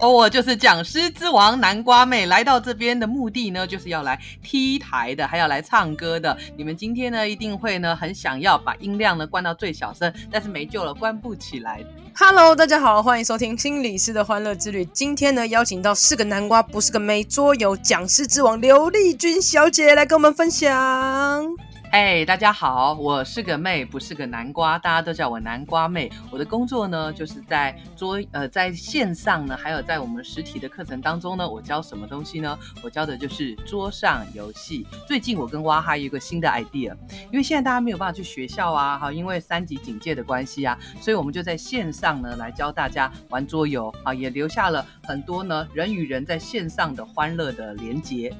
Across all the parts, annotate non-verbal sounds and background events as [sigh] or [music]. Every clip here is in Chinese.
哦，我就是讲师之王南瓜妹，来到这边的目的呢，就是要来 T 台的，还要来唱歌的。你们今天呢，一定会呢，很想要把音量呢关到最小声，但是没救了，关不起来。Hello，大家好，欢迎收听心理师的欢乐之旅。今天呢，邀请到是个南瓜，不是个妹，桌游讲师之王刘丽君小姐来跟我们分享。哎，大家好，我是个妹，不是个南瓜，大家都叫我南瓜妹。我的工作呢，就是在桌呃，在线上呢，还有在我们实体的课程当中呢，我教什么东西呢？我教的就是桌上游戏。最近我跟哇哈有一个新的 idea，因为现在大家没有办法去学校啊，哈，因为三级警戒的关系啊，所以我们就在线上呢来教大家玩桌游啊，也留下了很多呢人与人在线上的欢乐的连结。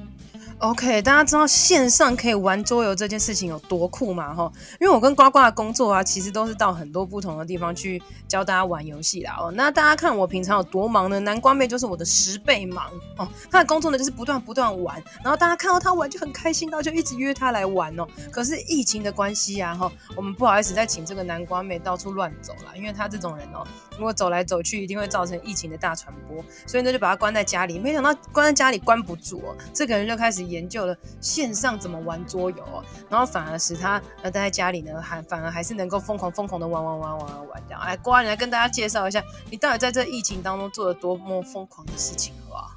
OK，大家知道线上可以玩桌游这件事情有多酷吗？哈，因为我跟呱呱的工作啊，其实都是到很多不同的地方去教大家玩游戏啦。哦，那大家看我平常有多忙呢？南瓜妹就是我的十倍忙哦。她的工作呢就是不断不断玩，然后大家看到她玩就很开心，然后就一直约她来玩哦。可是疫情的关系啊，哈，我们不好意思再请这个南瓜妹到处乱走了，因为她这种人哦，如果走来走去，一定会造成疫情的大传播，所以呢就把她关在家里。没想到关在家里关不住哦，这个人就开始。研究了线上怎么玩桌游哦，然后反而使他呃待在家里呢，还反而还是能够疯狂疯狂的玩玩玩玩玩玩这样。来，呱，你来跟大家介绍一下，你到底在这疫情当中做了多么疯狂的事情，好不好？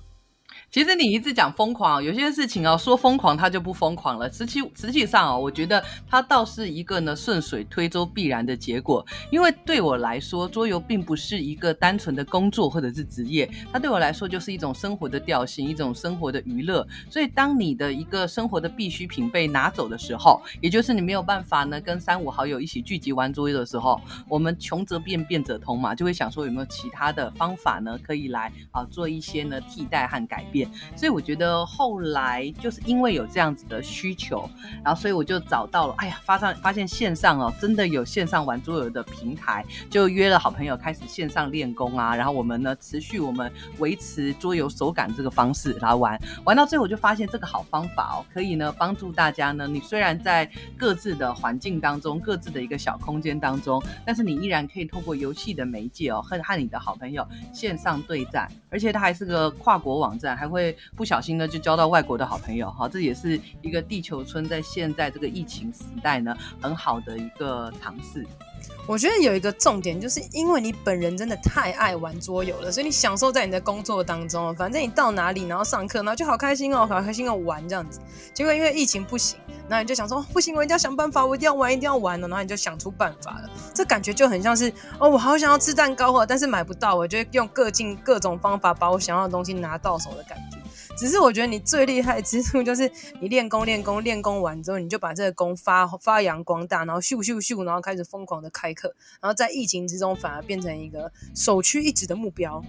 其实你一直讲疯狂，有些事情哦，说疯狂它就不疯狂了。实际实际上哦，我觉得它倒是一个呢顺水推舟必然的结果。因为对我来说，桌游并不是一个单纯的工作或者是职业，它对我来说就是一种生活的调性，一种生活的娱乐。所以当你的一个生活的必需品被拿走的时候，也就是你没有办法呢跟三五好友一起聚集玩桌游的时候，我们穷则变，变则通嘛，就会想说有没有其他的方法呢可以来啊做一些呢替代和改变。所以我觉得后来就是因为有这样子的需求，然后所以我就找到了，哎呀，发上发现线上哦，真的有线上玩桌游的平台，就约了好朋友开始线上练功啊，然后我们呢持续我们维持桌游手感这个方式来玩，玩到最后我就发现这个好方法哦，可以呢帮助大家呢，你虽然在各自的环境当中，各自的一个小空间当中，但是你依然可以透过游戏的媒介哦，和和你的好朋友线上对战，而且它还是个跨国网站，还会。会不小心呢，就交到外国的好朋友哈，这也是一个地球村在现在这个疫情时代呢，很好的一个尝试。我觉得有一个重点，就是因为你本人真的太爱玩桌游了，所以你享受在你的工作当中。反正你到哪里，然后上课，然后就好开心哦，好开心哦，玩这样子。结果因为疫情不行，那你就想说不行，我一定要想办法，我一定要玩，一定要玩了。然后你就想出办法了。这感觉就很像是哦，我好想要吃蛋糕哦，但是买不到，我就用各尽各种方法把我想要的东西拿到手的感觉。只是我觉得你最厉害之处就是你练功练功练功完之后，你就把这个功发发扬光大，然后咻咻咻，然后开始疯狂的开课，然后在疫情之中反而变成一个首屈一指的目标。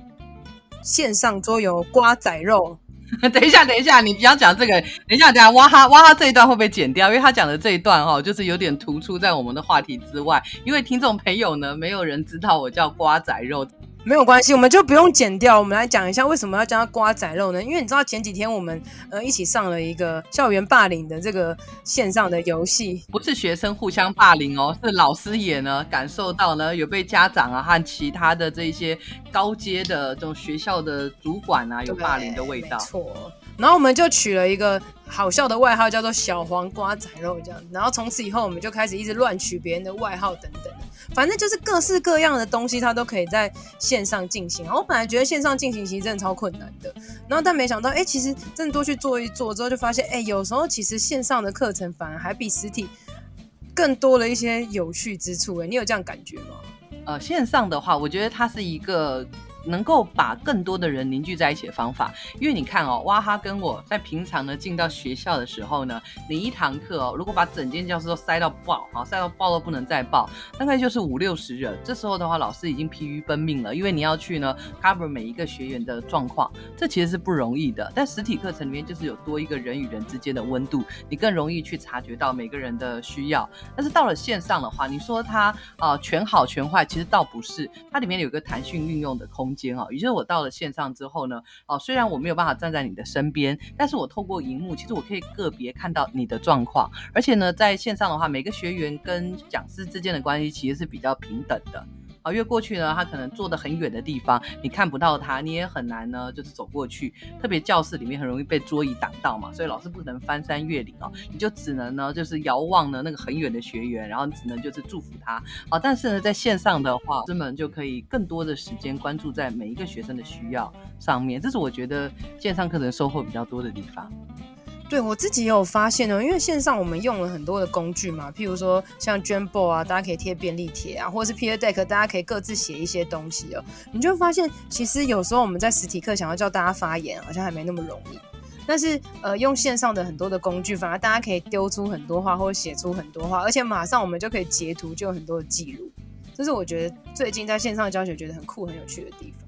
线上桌游瓜仔肉，[laughs] 等一下等一下，你不要讲这个，等一下等一下，哇哈哇哈这一段会不会剪掉？因为他讲的这一段哈，就是有点突出在我们的话题之外，因为听众朋友呢，没有人知道我叫瓜仔肉。没有关系，我们就不用剪掉。我们来讲一下为什么要叫它瓜仔肉呢？因为你知道前几天我们呃一起上了一个校园霸凌的这个线上的游戏，不是学生互相霸凌哦，是老师也呢感受到呢有被家长啊和其他的这些高阶的这种学校的主管啊有霸凌的味道。没错。然后我们就取了一个好笑的外号，叫做“小黄瓜仔肉”这样。然后从此以后，我们就开始一直乱取别人的外号等等，反正就是各式各样的东西，它都可以在线上进行。我本来觉得线上进行其实真的超困难的，然后但没想到，哎，其实真的多去做一做之后，就发现，哎，有时候其实线上的课程反而还比实体更多了一些有趣之处。哎，你有这样感觉吗？呃，线上的话，我觉得它是一个。能够把更多的人凝聚在一起的方法。因为你看哦，哇哈跟我在平常呢进到学校的时候呢，你一堂课哦，如果把整间教室都塞到爆，好，塞到爆都不能再爆，大概就是五六十人。这时候的话，老师已经疲于奔命了，因为你要去呢 cover 每一个学员的状况，这其实是不容易的。但实体课程里面就是有多一个人与人之间的温度，你更容易去察觉到每个人的需要。但是到了线上的话，你说它啊、全好全坏，其实倒不是，它里面有个弹性运用的空间啊。也就是我到了线上之后呢，哦、虽然我没有办法站在你的身边，但是我透过荧幕，其实我可以个别看到你的状况。而且呢，在线上的话，每个学员跟讲师之间的关系其实是比较平等的。啊，因为过去呢，他可能坐得很远的地方，你看不到他，你也很难呢，就是走过去。特别教室里面很容易被桌椅挡到嘛，所以老师不能翻山越岭哦，你就只能呢，就是遥望呢那个很远的学员，然后你只能就是祝福他。啊，但是呢，在线上的话，老师们就可以更多的时间关注在每一个学生的需要上面，这是我觉得线上课程收获比较多的地方。对，我自己也有发现哦，因为线上我们用了很多的工具嘛，譬如说像 j u m b o 啊，大家可以贴便利贴啊，或者是 Peer Deck，大家可以各自写一些东西哦。你就会发现，其实有时候我们在实体课想要叫大家发言，好像还没那么容易。但是呃，用线上的很多的工具，反而大家可以丢出很多话，或者写出很多话，而且马上我们就可以截图，就有很多的记录。这是我觉得最近在线上教学觉得很酷、很有趣的地方。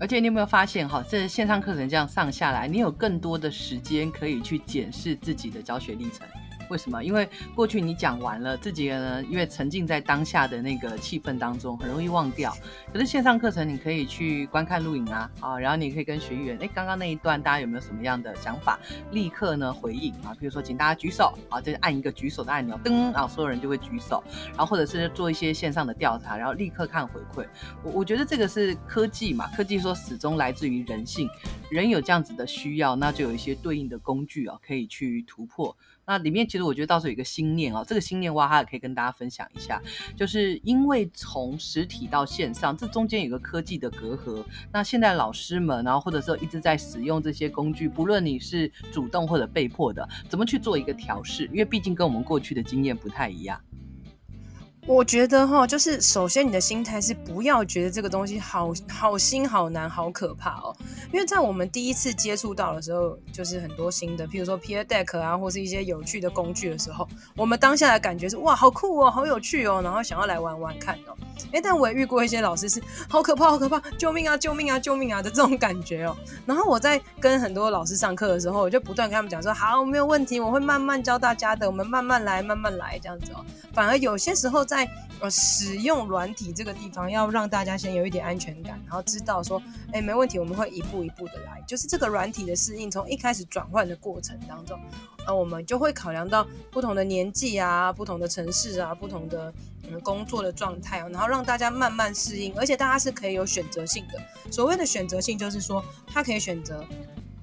而且你有没有发现哈，这线上课程这样上下来，你有更多的时间可以去检视自己的教学历程。为什么？因为过去你讲完了，自己呢，因为沉浸在当下的那个气氛当中，很容易忘掉。可是线上课程，你可以去观看录影啊，啊，然后你可以跟学员，哎，刚刚那一段大家有没有什么样的想法？立刻呢回应啊，比如说请大家举手，啊，就按一个举手的按钮，噔，啊所有人就会举手。然后或者是做一些线上的调查，然后立刻看回馈。我我觉得这个是科技嘛，科技说始终来自于人性，人有这样子的需要，那就有一些对应的工具啊，可以去突破。那里面其实其实我觉得倒是有一个心念哦，这个心念哇，它也可以跟大家分享一下，就是因为从实体到线上，这中间有个科技的隔阂。那现在老师们，然后或者说一直在使用这些工具，不论你是主动或者被迫的，怎么去做一个调试？因为毕竟跟我们过去的经验不太一样。我觉得哈，就是首先你的心态是不要觉得这个东西好好新、好难、好可怕哦。因为在我们第一次接触到的时候，就是很多新的，譬如说 Peer Deck 啊，或是一些有趣的工具的时候，我们当下的感觉是哇，好酷哦，好有趣哦，然后想要来玩玩看哦。诶，但我也遇过一些老师是好可怕、好可怕，救命啊、救命啊、救命啊的这种感觉哦。然后我在跟很多老师上课的时候，我就不断跟他们讲说，好，没有问题，我会慢慢教大家的，我们慢慢来，慢慢来这样子哦。反而有些时候在在呃使用软体这个地方，要让大家先有一点安全感，然后知道说，哎，没问题，我们会一步一步的来。就是这个软体的适应，从一开始转换的过程当中，呃，我们就会考量到不同的年纪啊、不同的城市啊、不同的嗯工作的状态啊，然后让大家慢慢适应，而且大家是可以有选择性的。所谓的选择性，就是说他可以选择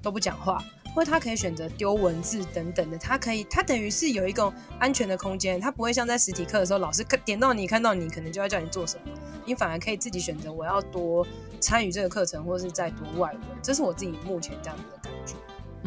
都不讲话。或者他可以选择丢文字等等的，他可以，他等于是有一个安全的空间，他不会像在实体课的时候，老师点到你，看到你，可能就要叫你做什么，你反而可以自己选择我要多参与这个课程，或是再读外文，这是我自己目前这样子的感觉。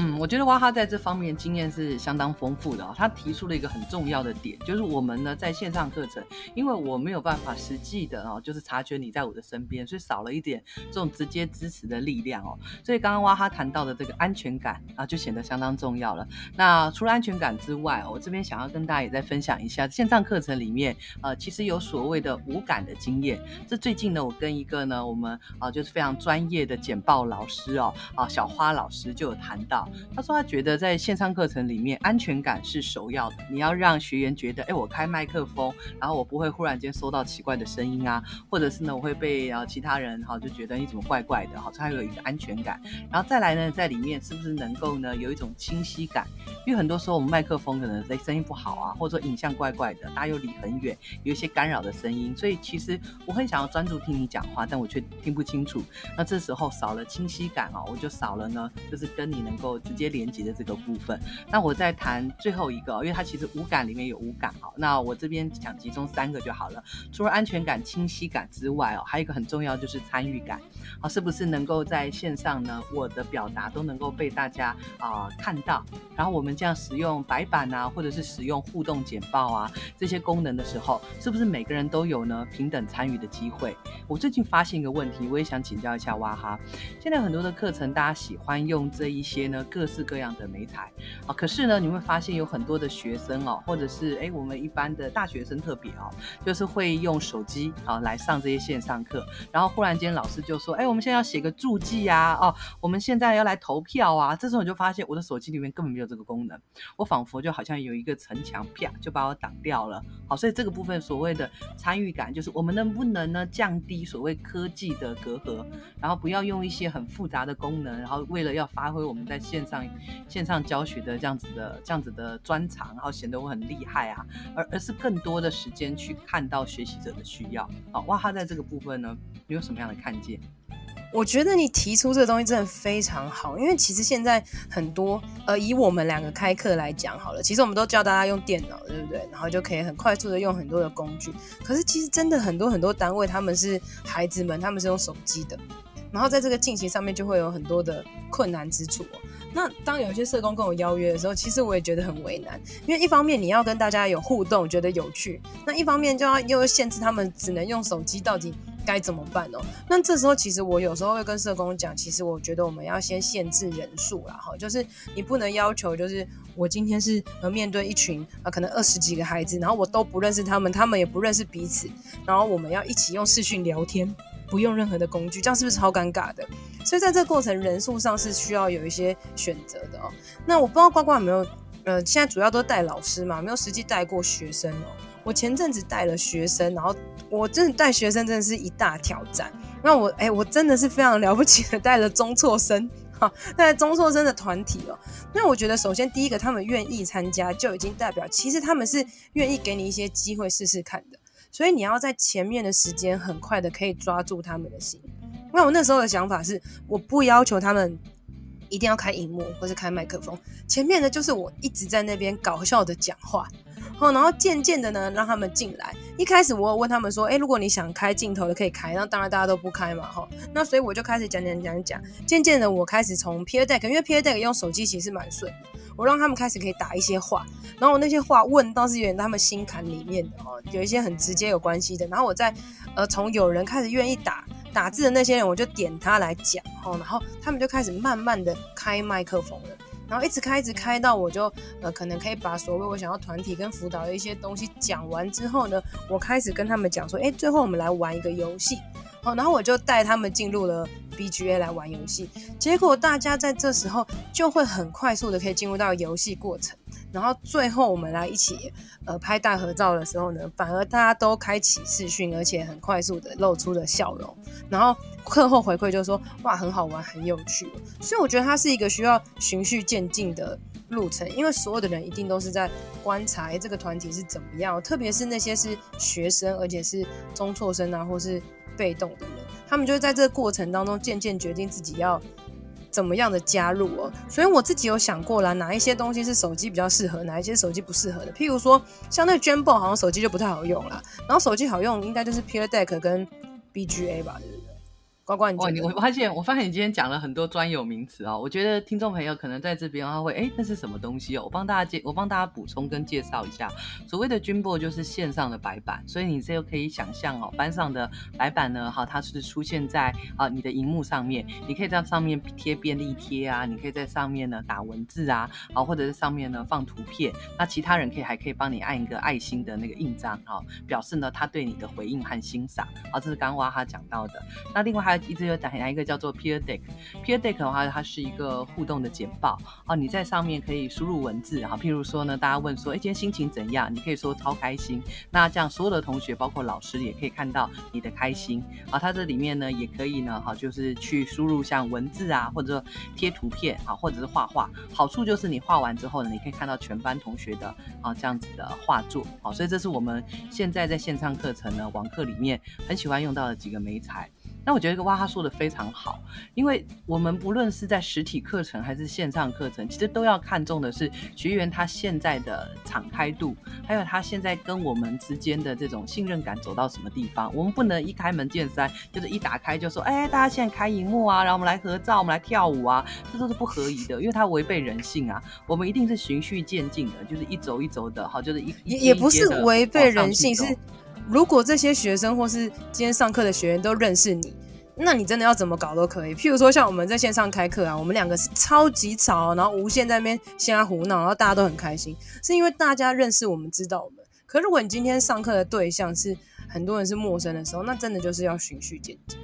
嗯，我觉得哇哈在这方面经验是相当丰富的哦。他提出了一个很重要的点，就是我们呢在线上课程，因为我没有办法实际的哦，就是察觉你在我的身边，所以少了一点这种直接支持的力量哦。所以刚刚哇哈谈到的这个安全感啊，就显得相当重要了。那除了安全感之外，我这边想要跟大家也再分享一下线上课程里面，呃，其实有所谓的无感的经验。这最近呢，我跟一个呢，我们啊就是非常专业的简报老师哦，啊小花老师就有谈到。他说他觉得在线上课程里面，安全感是首要的。你要让学员觉得，哎，我开麦克风，然后我不会忽然间收到奇怪的声音啊，或者是呢，我会被啊其他人哈就觉得你怎么怪怪的，好，他有一个安全感。然后再来呢，在里面是不是能够呢有一种清晰感？因为很多时候我们麦克风可能在声音不好啊，或者说影像怪怪的，大家又离很远，有一些干扰的声音，所以其实我很想要专注听你讲话，但我却听不清楚。那这时候少了清晰感哦，我就少了呢，就是跟你能够。够直接连接的这个部分。那我再谈最后一个，因为它其实五感里面有五感哦。那我这边想集中三个就好了。除了安全感、清晰感之外哦，还有一个很重要就是参与感啊，是不是能够在线上呢？我的表达都能够被大家啊、看到。然后我们这样使用白板啊，或者是使用互动简报啊这些功能的时候，是不是每个人都有呢平等参与的机会？我最近发现一个问题，我也想请教一下哇哈。现在很多的课程，大家喜欢用这一些呢各式各样的媒材。啊，可是呢，你会发现有很多的学生哦，或者是哎我们一般的大学生特别哦，就是会用手机啊来上这些线上课，然后忽然间老师就说，哎，我们现在要写个注记啊，哦，我们现在要来投票啊，这时候我就发现我的手机里面根本没有这个功能，我仿佛就好像有一个城墙，啪就把我挡掉了。好，所以这个部分所谓的参与感，就是我们能不能呢降低所谓科技的隔阂，然后不要用一些很复杂的功能，然后为了要发挥我们在线上线上教学的这样子的这样子的专长，然后显得我很厉害啊，而而是更多的时间去看到学习者的需要。好，哇哈在这个部分呢，你有什么样的看见？我觉得你提出这个东西真的非常好，因为其实现在很多呃，以我们两个开课来讲好了，其实我们都教大家用电脑，对不对？然后就可以很快速的用很多的工具。可是其实真的很多很多单位，他们是孩子们，他们是用手机的，然后在这个进行上面就会有很多的困难之处。那当有些社工跟我邀约的时候，其实我也觉得很为难，因为一方面你要跟大家有互动，觉得有趣，那一方面就要又限制他们只能用手机，到底该怎么办哦？那这时候其实我有时候会跟社工讲，其实我觉得我们要先限制人数啦，哈，就是你不能要求，就是我今天是呃面对一群啊可能二十几个孩子，然后我都不认识他们，他们也不认识彼此，然后我们要一起用视讯聊天，不用任何的工具，这样是不是超尴尬的？所以在这个过程人数上是需要有一些选择的哦。那我不知道呱呱有没有，呃，现在主要都带老师嘛，没有实际带过学生哦。我前阵子带了学生，然后我真的带学生真的是一大挑战。那我哎，我真的是非常了不起的带了中辍生，哈，带中辍生的团体哦。那我觉得首先第一个，他们愿意参加就已经代表，其实他们是愿意给你一些机会试试看的。所以你要在前面的时间很快的可以抓住他们的心。那我那时候的想法是，我不要求他们一定要开荧幕或是开麦克风，前面的就是我一直在那边搞笑的讲话，然后渐渐的呢，让他们进来。一开始我有问他们说，哎，如果你想开镜头的可以开，那当然大家都不开嘛，哈。那所以我就开始讲讲讲讲，渐渐的我开始从 Peer Deck，因为 Peer Deck 用手机其实蛮顺，我让他们开始可以打一些话，然后我那些话问倒是有点他们心坎里面的哦，有一些很直接有关系的，然后我再呃从有人开始愿意打。打字的那些人，我就点他来讲，然后他们就开始慢慢的开麦克风了，然后一直开一直开到我就呃可能可以把所谓我想要团体跟辅导的一些东西讲完之后呢，我开始跟他们讲说，哎，最后我们来玩一个游戏，哦然后我就带他们进入了 BGA 来玩游戏，结果大家在这时候就会很快速的可以进入到游戏过程。然后最后我们来一起呃拍大合照的时候呢，反而大家都开启视讯，而且很快速的露出了笑容。然后课后回馈就说哇，很好玩，很有趣。所以我觉得它是一个需要循序渐进的路程，因为所有的人一定都是在观察这个团体是怎么样，特别是那些是学生，而且是中辍生啊，或是被动的人，他们就会在这个过程当中渐渐决定自己要。怎么样的加入哦？所以我自己有想过啦，哪一些东西是手机比较适合，哪一些手机不适合的。譬如说，像那个 Jambo 好像手机就不太好用啦，然后手机好用应该就是 Peer Deck 跟 BGA 吧，呱呱，你我发现，我发现你今天讲了很多专有名词、哦，我觉得听众朋友可能在这边他会，哎，那是什么东西哦？我帮大家介，我帮大家补充跟介绍一下，所谓的 Dreamboard 就是线上的白板，所以你这个可以想象哦，班上的白板呢，哈，它是出现在啊你的荧幕上面，你可以在上面贴便利贴啊，你可以在上面呢打文字啊，啊，或者是上面呢放图片，那其他人可以还可以帮你按一个爱心的那个印章啊，表示呢他对你的回应和欣赏，啊，这是刚刚哇哈讲到的，那另外还有。一直有讲一个叫做 Peer Deck，Peer Deck 的话，它是一个互动的简报哦。你在上面可以输入文字，哈，譬如说呢，大家问说，哎，今天心情怎样？你可以说超开心。那这样所有的同学，包括老师，也可以看到你的开心啊。它这里面呢，也可以呢，哈，就是去输入像文字啊，或者说贴图片啊，或者是画画。好处就是你画完之后呢，你可以看到全班同学的啊这样子的画作。好，所以这是我们现在在线上课程呢，网课里面很喜欢用到的几个媒材。那我觉得哇，哈说的非常好，因为我们不论是在实体课程还是线上课程，其实都要看重的是学员他现在的敞开度，还有他现在跟我们之间的这种信任感走到什么地方。我们不能一开门见山，就是一打开就说，哎，大家现在开荧幕啊，然后我们来合照，我们来跳舞啊，这都是不合宜的，因为它违背人性啊。我们一定是循序渐进的，就是一走一走的，好，就是一也也不是违背人性，是。如果这些学生或是今天上课的学员都认识你，那你真的要怎么搞都可以。譬如说，像我们在线上开课啊，我们两个是超级吵，然后无限在那边瞎胡闹，然后大家都很开心，是因为大家认识我们，知道我们。可如果你今天上课的对象是很多人是陌生的时候，那真的就是要循序渐进。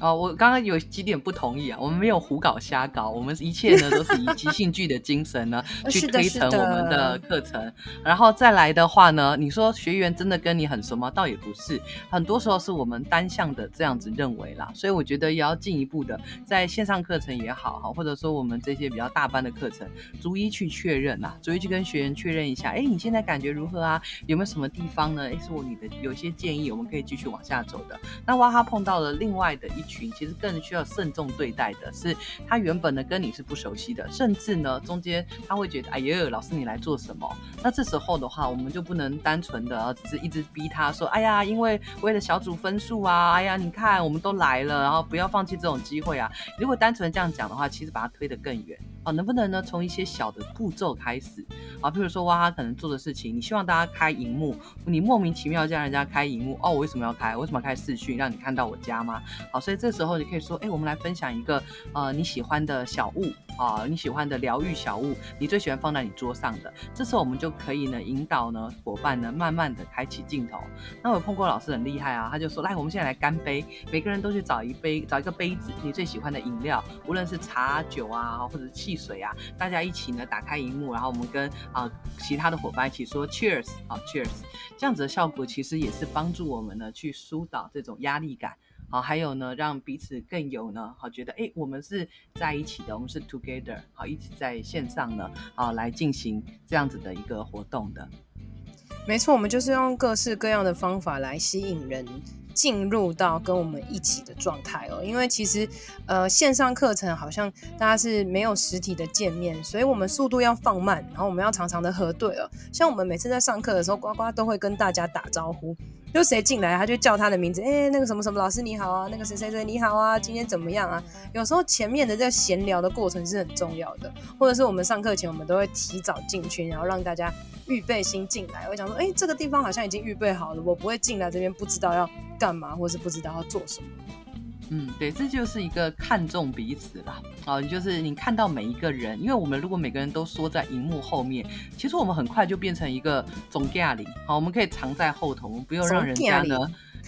哦，我刚刚有几点不同意啊，我们没有胡搞瞎搞，我们一切呢都是以即兴剧的精神呢 [laughs] 去推陈我们的课程，然后再来的话呢，你说学员真的跟你很熟吗？倒也不是，很多时候是我们单向的这样子认为啦，所以我觉得也要进一步的在线上课程也好哈，或者说我们这些比较大班的课程，逐一去确认啊，逐一去跟学员确认一下，哎，你现在感觉如何啊？有没有什么地方呢？哎，是我你的有些建议，我们可以继续往下走的。那哇哈碰到了另外的一群。其实更需要慎重对待的是，他原本呢跟你是不熟悉的，甚至呢中间他会觉得，哎呦，老师你来做什么？那这时候的话，我们就不能单纯的只是一直逼他说，哎呀，因为为了小组分数啊，哎呀，你看我们都来了，然后不要放弃这种机会啊。如果单纯这样讲的话，其实把他推得更远。啊，能不能呢？从一些小的步骤开始啊，比如说哇，他可能做的事情，你希望大家开荧幕，你莫名其妙叫人家开荧幕哦，我为什么要开？为什么要开视讯？让你看到我家吗？好，所以这时候你可以说，哎，我们来分享一个呃你喜欢的小物啊，你喜欢的疗愈小物，你最喜欢放在你桌上的。这时候我们就可以呢引导呢伙伴呢慢慢的开启镜头。那我碰过老师很厉害啊，他就说，来，我们现在来干杯，每个人都去找一杯，找一个杯子，你最喜欢的饮料，无论是茶酒啊，或者是汽水啊，大家一起呢打开荧幕，然后我们跟啊、其他的伙伴一起说 Cheers 啊 Cheers，这样子的效果其实也是帮助我们呢去疏导这种压力感好，还有呢让彼此更有呢好觉得哎我们是在一起的，我们是 together 好一起在线上呢啊来进行这样子的一个活动的。没错，我们就是用各式各样的方法来吸引人。进入到跟我们一起的状态哦，因为其实呃线上课程好像大家是没有实体的见面，所以我们速度要放慢，然后我们要常常的核对哦。像我们每次在上课的时候，呱呱都会跟大家打招呼，就谁进来他就叫他的名字，哎，那个什么什么老师你好啊，那个谁谁谁你好啊，今天怎么样啊？有时候前面的这个闲聊的过程是很重要的，或者是我们上课前我们都会提早进群，然后让大家预备心进来。我想说，哎，这个地方好像已经预备好了，我不会进来这边不知道要。干嘛，或是不知道要做什么？嗯，对，这就是一个看重彼此啦。啊，就是你看到每一个人，因为我们如果每个人都缩在荧幕后面，其实我们很快就变成一个总驾领。好，我们可以藏在后头，我们不用让人家呢。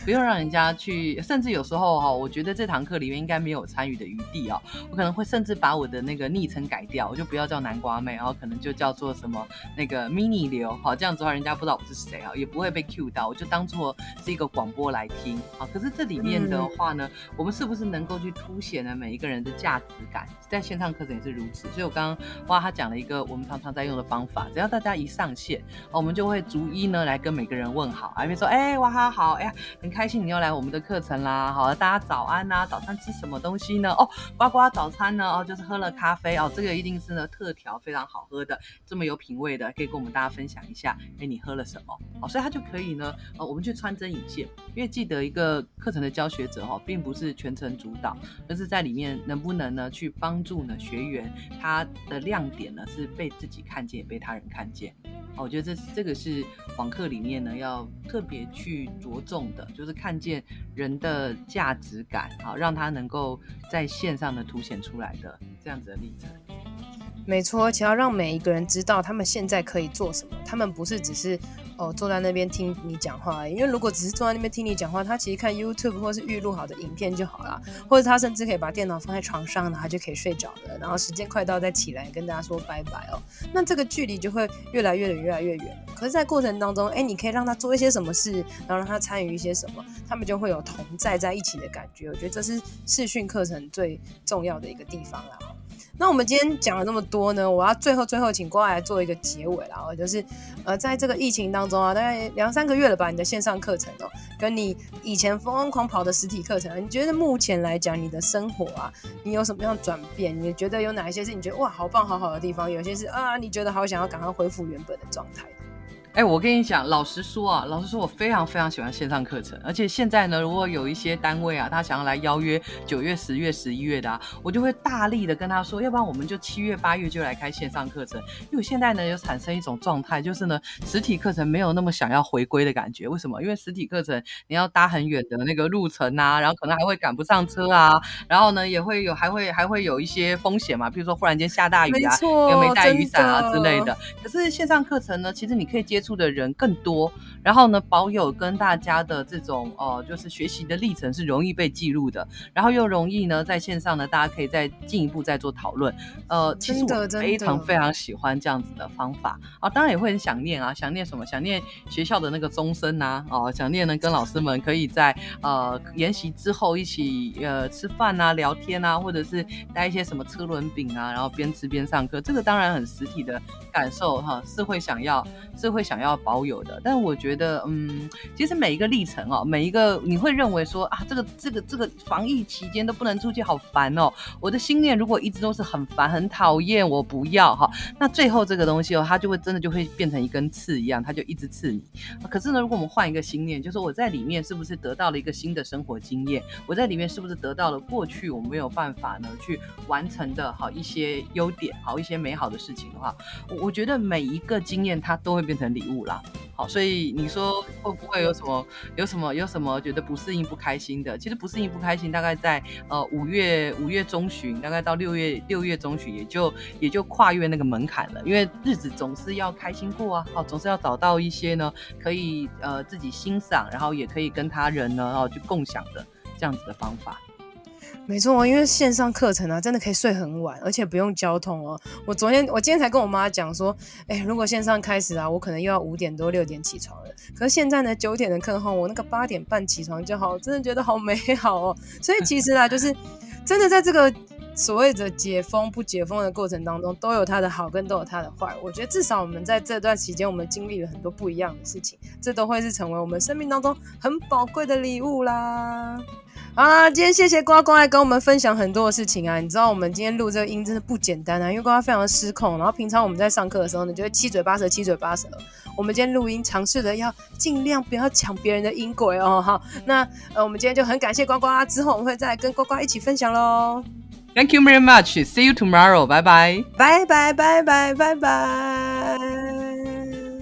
不用让人家去，甚至有时候哈，我觉得这堂课里面应该没有参与的余地啊。我可能会甚至把我的那个昵称改掉，我就不要叫南瓜妹，然后可能就叫做什么那个 mini 流，好，这样子的话人家不知道我是谁啊，也不会被 cue 到，我就当做是一个广播来听啊。可是这里面的话呢，嗯、我们是不是能够去凸显呢每一个人的价值感？在线上课程也是如此。所以我刚刚哇，他讲了一个我们常常在用的方法，只要大家一上线，我们就会逐一呢来跟每个人问好，啊，比如说哎哇哈好，哎呀。很开心你又来我们的课程啦，好，大家早安呐，早餐吃什么东西呢？哦，呱呱早餐呢，哦，就是喝了咖啡哦，这个一定是呢特调非常好喝的，这么有品味的，可以跟我们大家分享一下，哎，你喝了什么？哦，所以他就可以呢，哦，我们去穿针引线，因为记得一个课程的教学者哈，并不是全程主导，而是在里面能不能呢去帮助呢学员，他的亮点呢是被自己看见，也被他人看见。我觉得这这个是网课里面呢要特别去着重的，就是看见人的价值感，好，让他能够在线上的凸显出来的这样子的历程。没错，而且要让每一个人知道他们现在可以做什么，他们不是只是。哦，坐在那边听你讲话，因为如果只是坐在那边听你讲话，他其实看 YouTube 或是预录好的影片就好了，或者他甚至可以把电脑放在床上，然后就可以睡着了，然后时间快到再起来跟大家说拜拜哦。那这个距离就会越来越远，越来越远。可是，在过程当中，哎，你可以让他做一些什么事，然后让他参与一些什么，他们就会有同在在一起的感觉。我觉得这是视讯课程最重要的一个地方啦。那我们今天讲了那么多呢，我要最后最后请过来做一个结尾啦。就是呃，在这个疫情当中啊，大概两三个月了吧，你的线上课程哦，跟你以前疯狂跑的实体课程，你觉得目前来讲你的生活啊，你有什么样转变？你觉得有哪一些是你觉得哇好棒好好的地方？有些是啊，你觉得好想要赶快恢复原本的状态？哎，我跟你讲，老实说啊，老实说，我非常非常喜欢线上课程，而且现在呢，如果有一些单位啊，他想要来邀约九月、十月、十一月的啊，我就会大力的跟他说，要不然我们就七月、八月就来开线上课程。因为现在呢，有产生一种状态，就是呢，实体课程没有那么想要回归的感觉。为什么？因为实体课程你要搭很远的那个路程啊，然后可能还会赶不上车啊，然后呢，也会有还会还会有一些风险嘛，比如说忽然间下大雨啊，又没带雨伞啊之类的。可是线上课程呢，其实你可以接触的人更多，然后呢，保有跟大家的这种哦、呃，就是学习的历程是容易被记录的，然后又容易呢，在线上呢，大家可以再进一步再做讨论。呃，其实我非常非常喜欢这样子的方法啊，当然也会很想念啊，想念什么？想念学校的那个钟声呐，哦，想念呢跟老师们可以在呃研习之后一起呃吃饭啊、聊天啊，或者是带一些什么车轮饼啊，然后边吃边上课，这个当然很实体的感受哈、啊，是会想要是会想想要保。有的，但我觉得，嗯，其实每一个历程哦，每一个你会认为说啊，这个这个这个防疫期间都不能出去，好烦哦。我的心念如果一直都是很烦、很讨厌，我不要哈，那最后这个东西哦，它就会真的就会变成一根刺一样，它就一直刺你。可是呢，如果我们换一个心念，就是我在里面是不是得到了一个新的生活经验？我在里面是不是得到了过去我没有办法呢去完成的好一些优点，好一些美好的事情的话，我我觉得每一个经验它都会变成礼物啦。好，所以你说会不会有什么、有什么、有什么觉得不适应、不开心的？其实不适应、不开心，大概在呃五月五月中旬，大概到六月六月中旬，也就也就跨越那个门槛了。因为日子总是要开心过啊，好，总是要找到一些呢可以呃自己欣赏，然后也可以跟他人呢然后去共享的这样子的方法。没错，因为线上课程啊，真的可以睡很晚，而且不用交通哦。我昨天，我今天才跟我妈讲说，哎，如果线上开始啊，我可能又要五点多六点起床了。可是现在呢，九点的课后，我那个八点半起床就好，真的觉得好美好哦。所以其实啊，就是真的在这个所谓的解封不解封的过程当中，都有它的好，跟都有它的坏。我觉得至少我们在这段期间，我们经历了很多不一样的事情，这都会是成为我们生命当中很宝贵的礼物啦。好啦，今天谢谢瓜瓜来跟我们分享很多的事情啊！你知道我们今天录这个音真的不简单啊，因为瓜瓜非常的失控。然后平常我们在上课的时候呢，就会七嘴八舌，七嘴八舌。我们今天录音尝试的要尽量不要抢别人的音轨哦。好，那呃，我们今天就很感谢瓜瓜，之后我们会再跟瓜瓜一起分享喽。Thank you very much. See you tomorrow. Bye bye. Bye bye bye bye bye bye.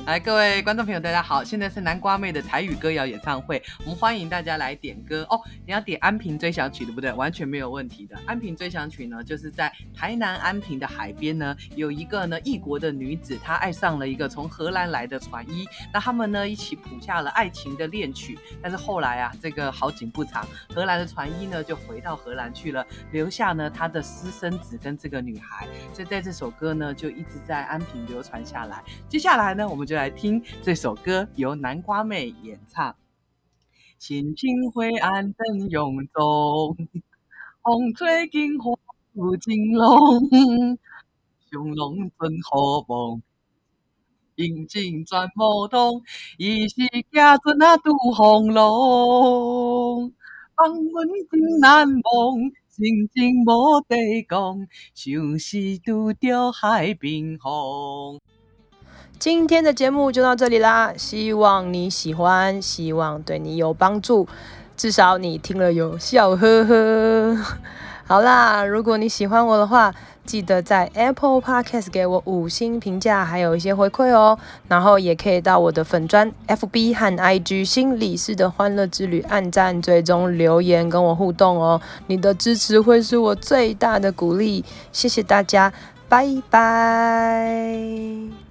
来，各位观众朋友，大家好！现在是南瓜妹的台语歌谣演唱会，我们欢迎大家来点歌哦。你要点《安平追想曲》对不对？完全没有问题的。《安平追想曲》呢，就是在台南安平的海边呢，有一个呢异国的女子，她爱上了一个从荷兰来的船医，那他们呢一起谱下了爱情的恋曲。但是后来啊，这个好景不长，荷兰的船医呢就回到荷兰去了，留下呢他的私生子跟这个女孩，所以在这首歌呢就一直在安平流传下来。接下来呢，我们就来听这首歌，由南瓜妹演唱。深情灰暗灯涌中，风吹金花舞金龙，上龙尊好梦，引尽转无痛，伊是家阵啊拄风浪，放阮真难忘，心情无地讲，像是拄着海冰封。今天的节目就到这里啦，希望你喜欢，希望对你有帮助，至少你听了有笑呵呵。[laughs] 好啦，如果你喜欢我的话，记得在 Apple Podcast 给我五星评价，还有一些回馈哦。然后也可以到我的粉砖 FB 和 IG 心理师的欢乐之旅按赞、追踪、留言跟我互动哦。你的支持会是我最大的鼓励，谢谢大家，拜拜。